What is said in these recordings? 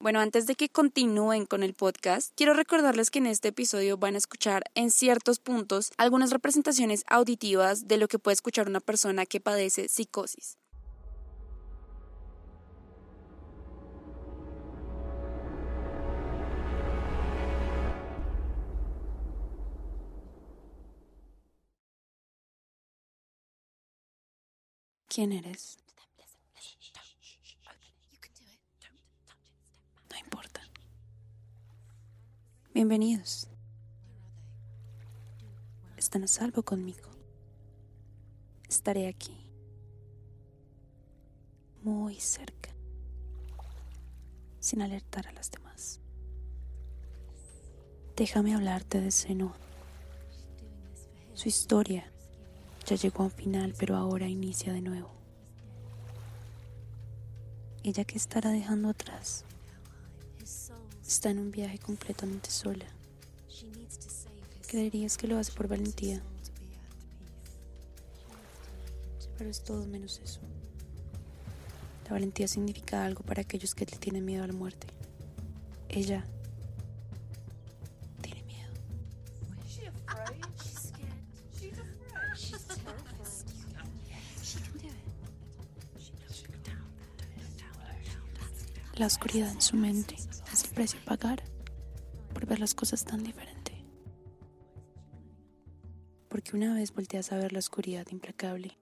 Bueno, antes de que continúen con el podcast, quiero recordarles que en este episodio van a escuchar en ciertos puntos algunas representaciones auditivas de lo que puede escuchar una persona que padece psicosis. ¿Quién eres? No importa. Bienvenidos. Están a salvo conmigo. Estaré aquí. Muy cerca. Sin alertar a las demás. Déjame hablarte de Senua. Su historia ya llegó a un final, pero ahora inicia de nuevo. Ella que estará dejando atrás está en un viaje completamente sola. Creerías que lo hace por valentía, pero es todo menos eso. La valentía significa algo para aquellos que le tienen miedo a la muerte. Ella tiene miedo. La oscuridad en su mente precio pagar por ver las cosas tan diferente. Porque una vez volteas a ver la oscuridad implacable,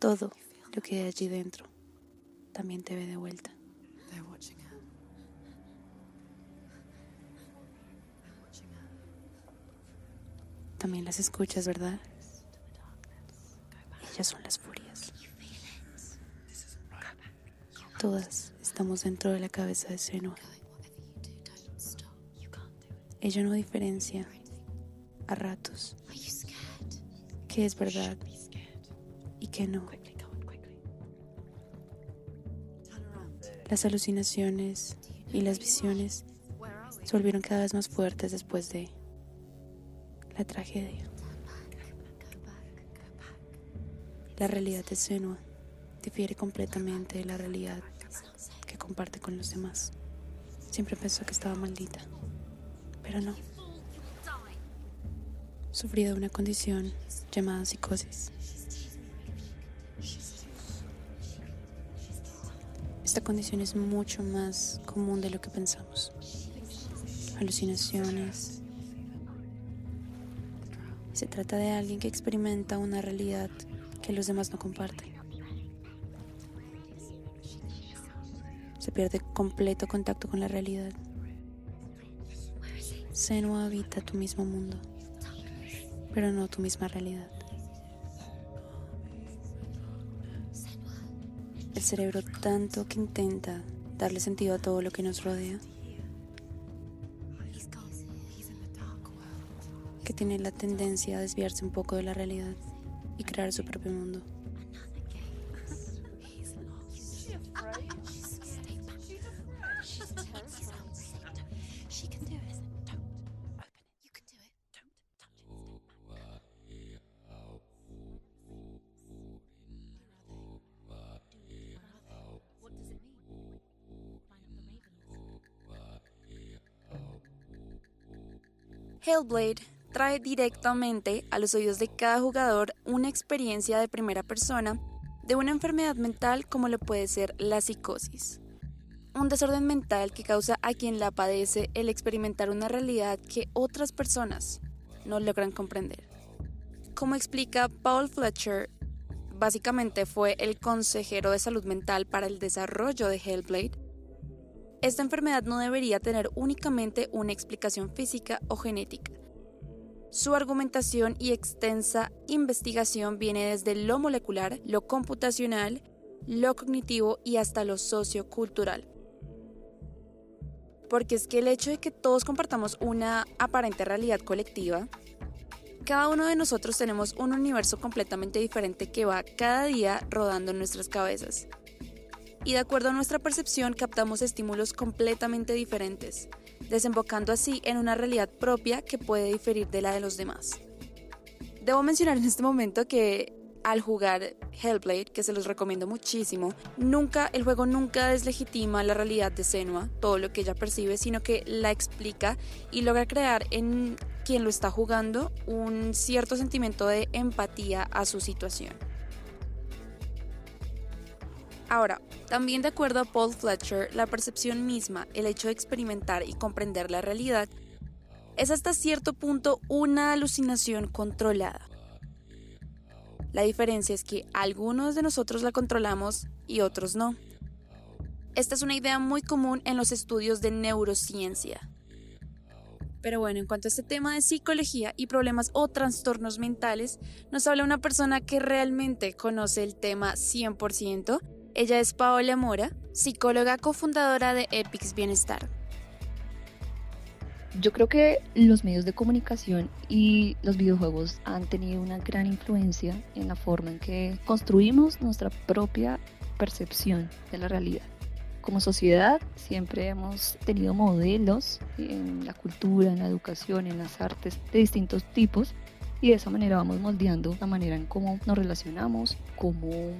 todo lo que hay allí dentro también te ve de vuelta. También las escuchas, ¿verdad? Ellas son las furias. Todas estamos dentro de la cabeza de Senua. Ella no diferencia a ratos qué es verdad y qué no. Las alucinaciones y las visiones se volvieron cada vez más fuertes después de la tragedia. La realidad de Senua difiere completamente de la realidad que comparte con los demás. Siempre pensó que estaba maldita, pero no. Sufría de una condición llamada psicosis. Esta condición es mucho más común de lo que pensamos. Alucinaciones. Se trata de alguien que experimenta una realidad que los demás no comparten. Se pierde completo contacto con la realidad. Senua habita tu mismo mundo, pero no tu misma realidad. El cerebro tanto que intenta darle sentido a todo lo que nos rodea, que tiene la tendencia a desviarse un poco de la realidad y crear su propio mundo. Hellblade trae directamente a los oídos de cada jugador una experiencia de primera persona de una enfermedad mental como lo puede ser la psicosis. Un desorden mental que causa a quien la padece el experimentar una realidad que otras personas no logran comprender. Como explica Paul Fletcher, básicamente fue el consejero de salud mental para el desarrollo de Hellblade, esta enfermedad no debería tener únicamente una explicación física o genética. Su argumentación y extensa investigación viene desde lo molecular, lo computacional, lo cognitivo y hasta lo sociocultural. Porque es que el hecho de que todos compartamos una aparente realidad colectiva, cada uno de nosotros tenemos un universo completamente diferente que va cada día rodando en nuestras cabezas y de acuerdo a nuestra percepción captamos estímulos completamente diferentes, desembocando así en una realidad propia que puede diferir de la de los demás. Debo mencionar en este momento que al jugar Hellblade, que se los recomiendo muchísimo, nunca, el juego nunca deslegitima la realidad de Senua, todo lo que ella percibe, sino que la explica y logra crear en quien lo está jugando un cierto sentimiento de empatía a su situación. Ahora, también de acuerdo a Paul Fletcher, la percepción misma, el hecho de experimentar y comprender la realidad, es hasta cierto punto una alucinación controlada. La diferencia es que algunos de nosotros la controlamos y otros no. Esta es una idea muy común en los estudios de neurociencia. Pero bueno, en cuanto a este tema de psicología y problemas o trastornos mentales, nos habla una persona que realmente conoce el tema 100%. Ella es Paola Mora, psicóloga cofundadora de Epics Bienestar. Yo creo que los medios de comunicación y los videojuegos han tenido una gran influencia en la forma en que construimos nuestra propia percepción de la realidad. Como sociedad siempre hemos tenido modelos en la cultura, en la educación, en las artes de distintos tipos y de esa manera vamos moldeando la manera en cómo nos relacionamos, cómo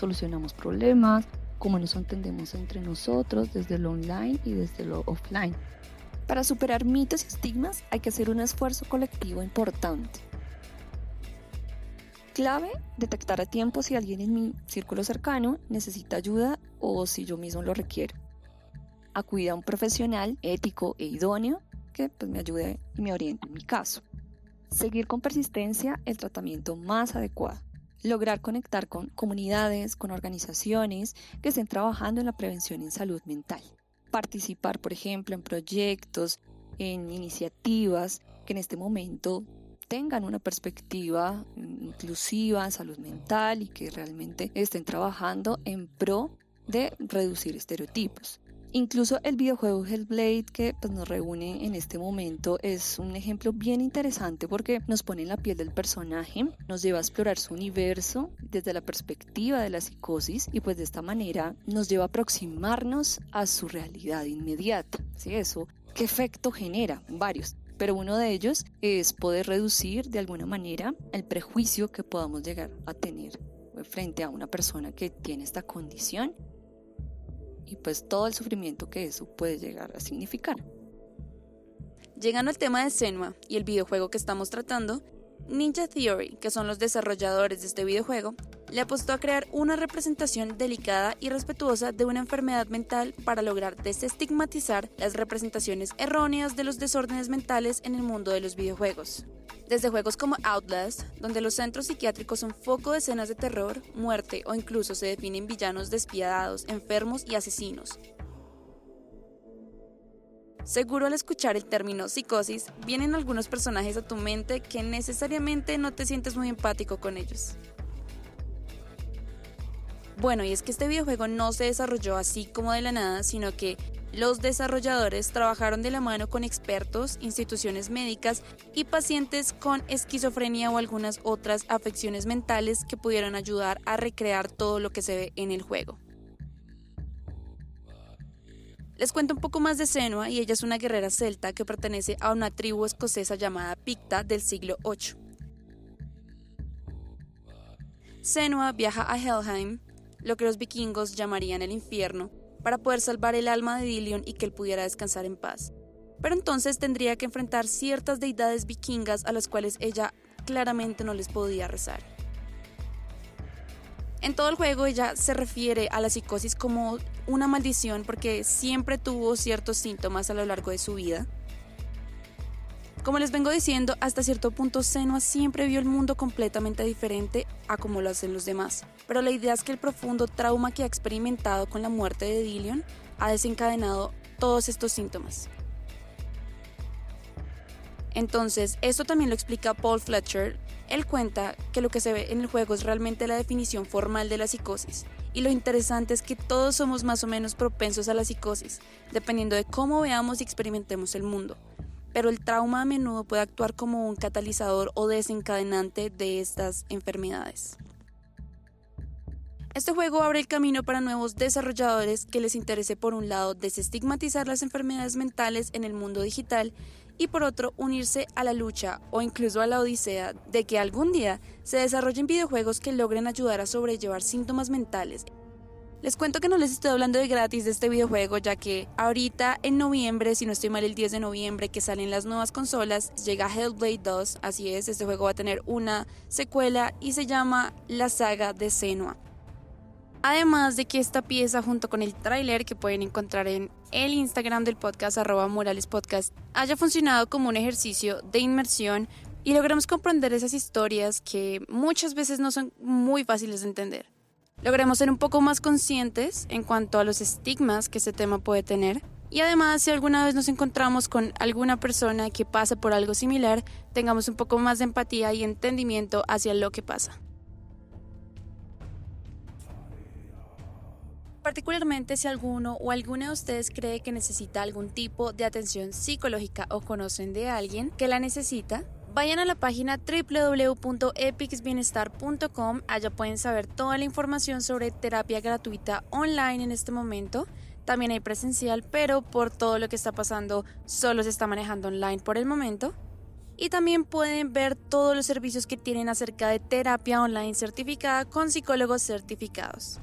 solucionamos problemas, cómo nos entendemos entre nosotros desde lo online y desde lo offline. Para superar mitos y estigmas hay que hacer un esfuerzo colectivo importante. Clave, detectar a tiempo si alguien en mi círculo cercano necesita ayuda o si yo mismo lo requiero. Acudir a un profesional ético e idóneo que pues, me ayude y me oriente en mi caso. Seguir con persistencia el tratamiento más adecuado. Lograr conectar con comunidades, con organizaciones que estén trabajando en la prevención en salud mental participar, por ejemplo, en proyectos, en iniciativas que en este momento tengan una perspectiva inclusiva en salud mental y que realmente estén trabajando en pro de reducir estereotipos. Incluso el videojuego Hellblade que pues, nos reúne en este momento es un ejemplo bien interesante porque nos pone en la piel del personaje, nos lleva a explorar su universo desde la perspectiva de la psicosis y pues de esta manera nos lleva a aproximarnos a su realidad inmediata. ¿Sí? Eso, ¿qué efecto genera? Varios pero uno de ellos es poder reducir de alguna manera el prejuicio que podamos llegar a tener frente a una persona que tiene esta condición y pues todo el sufrimiento que eso puede llegar a significar. Llegando al tema de Senua y el videojuego que estamos tratando, Ninja Theory, que son los desarrolladores de este videojuego, le apostó a crear una representación delicada y respetuosa de una enfermedad mental para lograr desestigmatizar las representaciones erróneas de los desórdenes mentales en el mundo de los videojuegos. Desde juegos como Outlast, donde los centros psiquiátricos son foco de escenas de terror, muerte o incluso se definen villanos despiadados, enfermos y asesinos. Seguro al escuchar el término psicosis, vienen algunos personajes a tu mente que necesariamente no te sientes muy empático con ellos. Bueno, y es que este videojuego no se desarrolló así como de la nada, sino que los desarrolladores trabajaron de la mano con expertos, instituciones médicas y pacientes con esquizofrenia o algunas otras afecciones mentales que pudieron ayudar a recrear todo lo que se ve en el juego. Les cuento un poco más de Senua y ella es una guerrera celta que pertenece a una tribu escocesa llamada Picta del siglo VIII. Senua viaja a Helheim lo que los vikingos llamarían el infierno, para poder salvar el alma de Dilion y que él pudiera descansar en paz. Pero entonces tendría que enfrentar ciertas deidades vikingas a las cuales ella claramente no les podía rezar. En todo el juego ella se refiere a la psicosis como una maldición porque siempre tuvo ciertos síntomas a lo largo de su vida como les vengo diciendo, hasta cierto punto Senua siempre vio el mundo completamente diferente a como lo hacen los demás, pero la idea es que el profundo trauma que ha experimentado con la muerte de Dillion ha desencadenado todos estos síntomas. Entonces, esto también lo explica Paul Fletcher. Él cuenta que lo que se ve en el juego es realmente la definición formal de la psicosis. Y lo interesante es que todos somos más o menos propensos a la psicosis, dependiendo de cómo veamos y experimentemos el mundo pero el trauma a menudo puede actuar como un catalizador o desencadenante de estas enfermedades. Este juego abre el camino para nuevos desarrolladores que les interese por un lado desestigmatizar las enfermedades mentales en el mundo digital y por otro unirse a la lucha o incluso a la odisea de que algún día se desarrollen videojuegos que logren ayudar a sobrellevar síntomas mentales. Les cuento que no les estoy hablando de gratis de este videojuego ya que ahorita en noviembre, si no estoy mal el 10 de noviembre que salen las nuevas consolas, llega Hellblade 2, así es, este juego va a tener una secuela y se llama La Saga de Senua. Además de que esta pieza junto con el tráiler que pueden encontrar en el Instagram del podcast arroba Morales Podcast haya funcionado como un ejercicio de inmersión y logramos comprender esas historias que muchas veces no son muy fáciles de entender. Logremos ser un poco más conscientes en cuanto a los estigmas que este tema puede tener y además si alguna vez nos encontramos con alguna persona que pasa por algo similar, tengamos un poco más de empatía y entendimiento hacia lo que pasa. Particularmente si alguno o alguna de ustedes cree que necesita algún tipo de atención psicológica o conocen de alguien que la necesita, vayan a la página www.epicsbienestar.com. Allá pueden saber toda la información sobre terapia gratuita online en este momento. También hay presencial, pero por todo lo que está pasando solo se está manejando online por el momento. Y también pueden ver todos los servicios que tienen acerca de terapia online certificada con psicólogos certificados.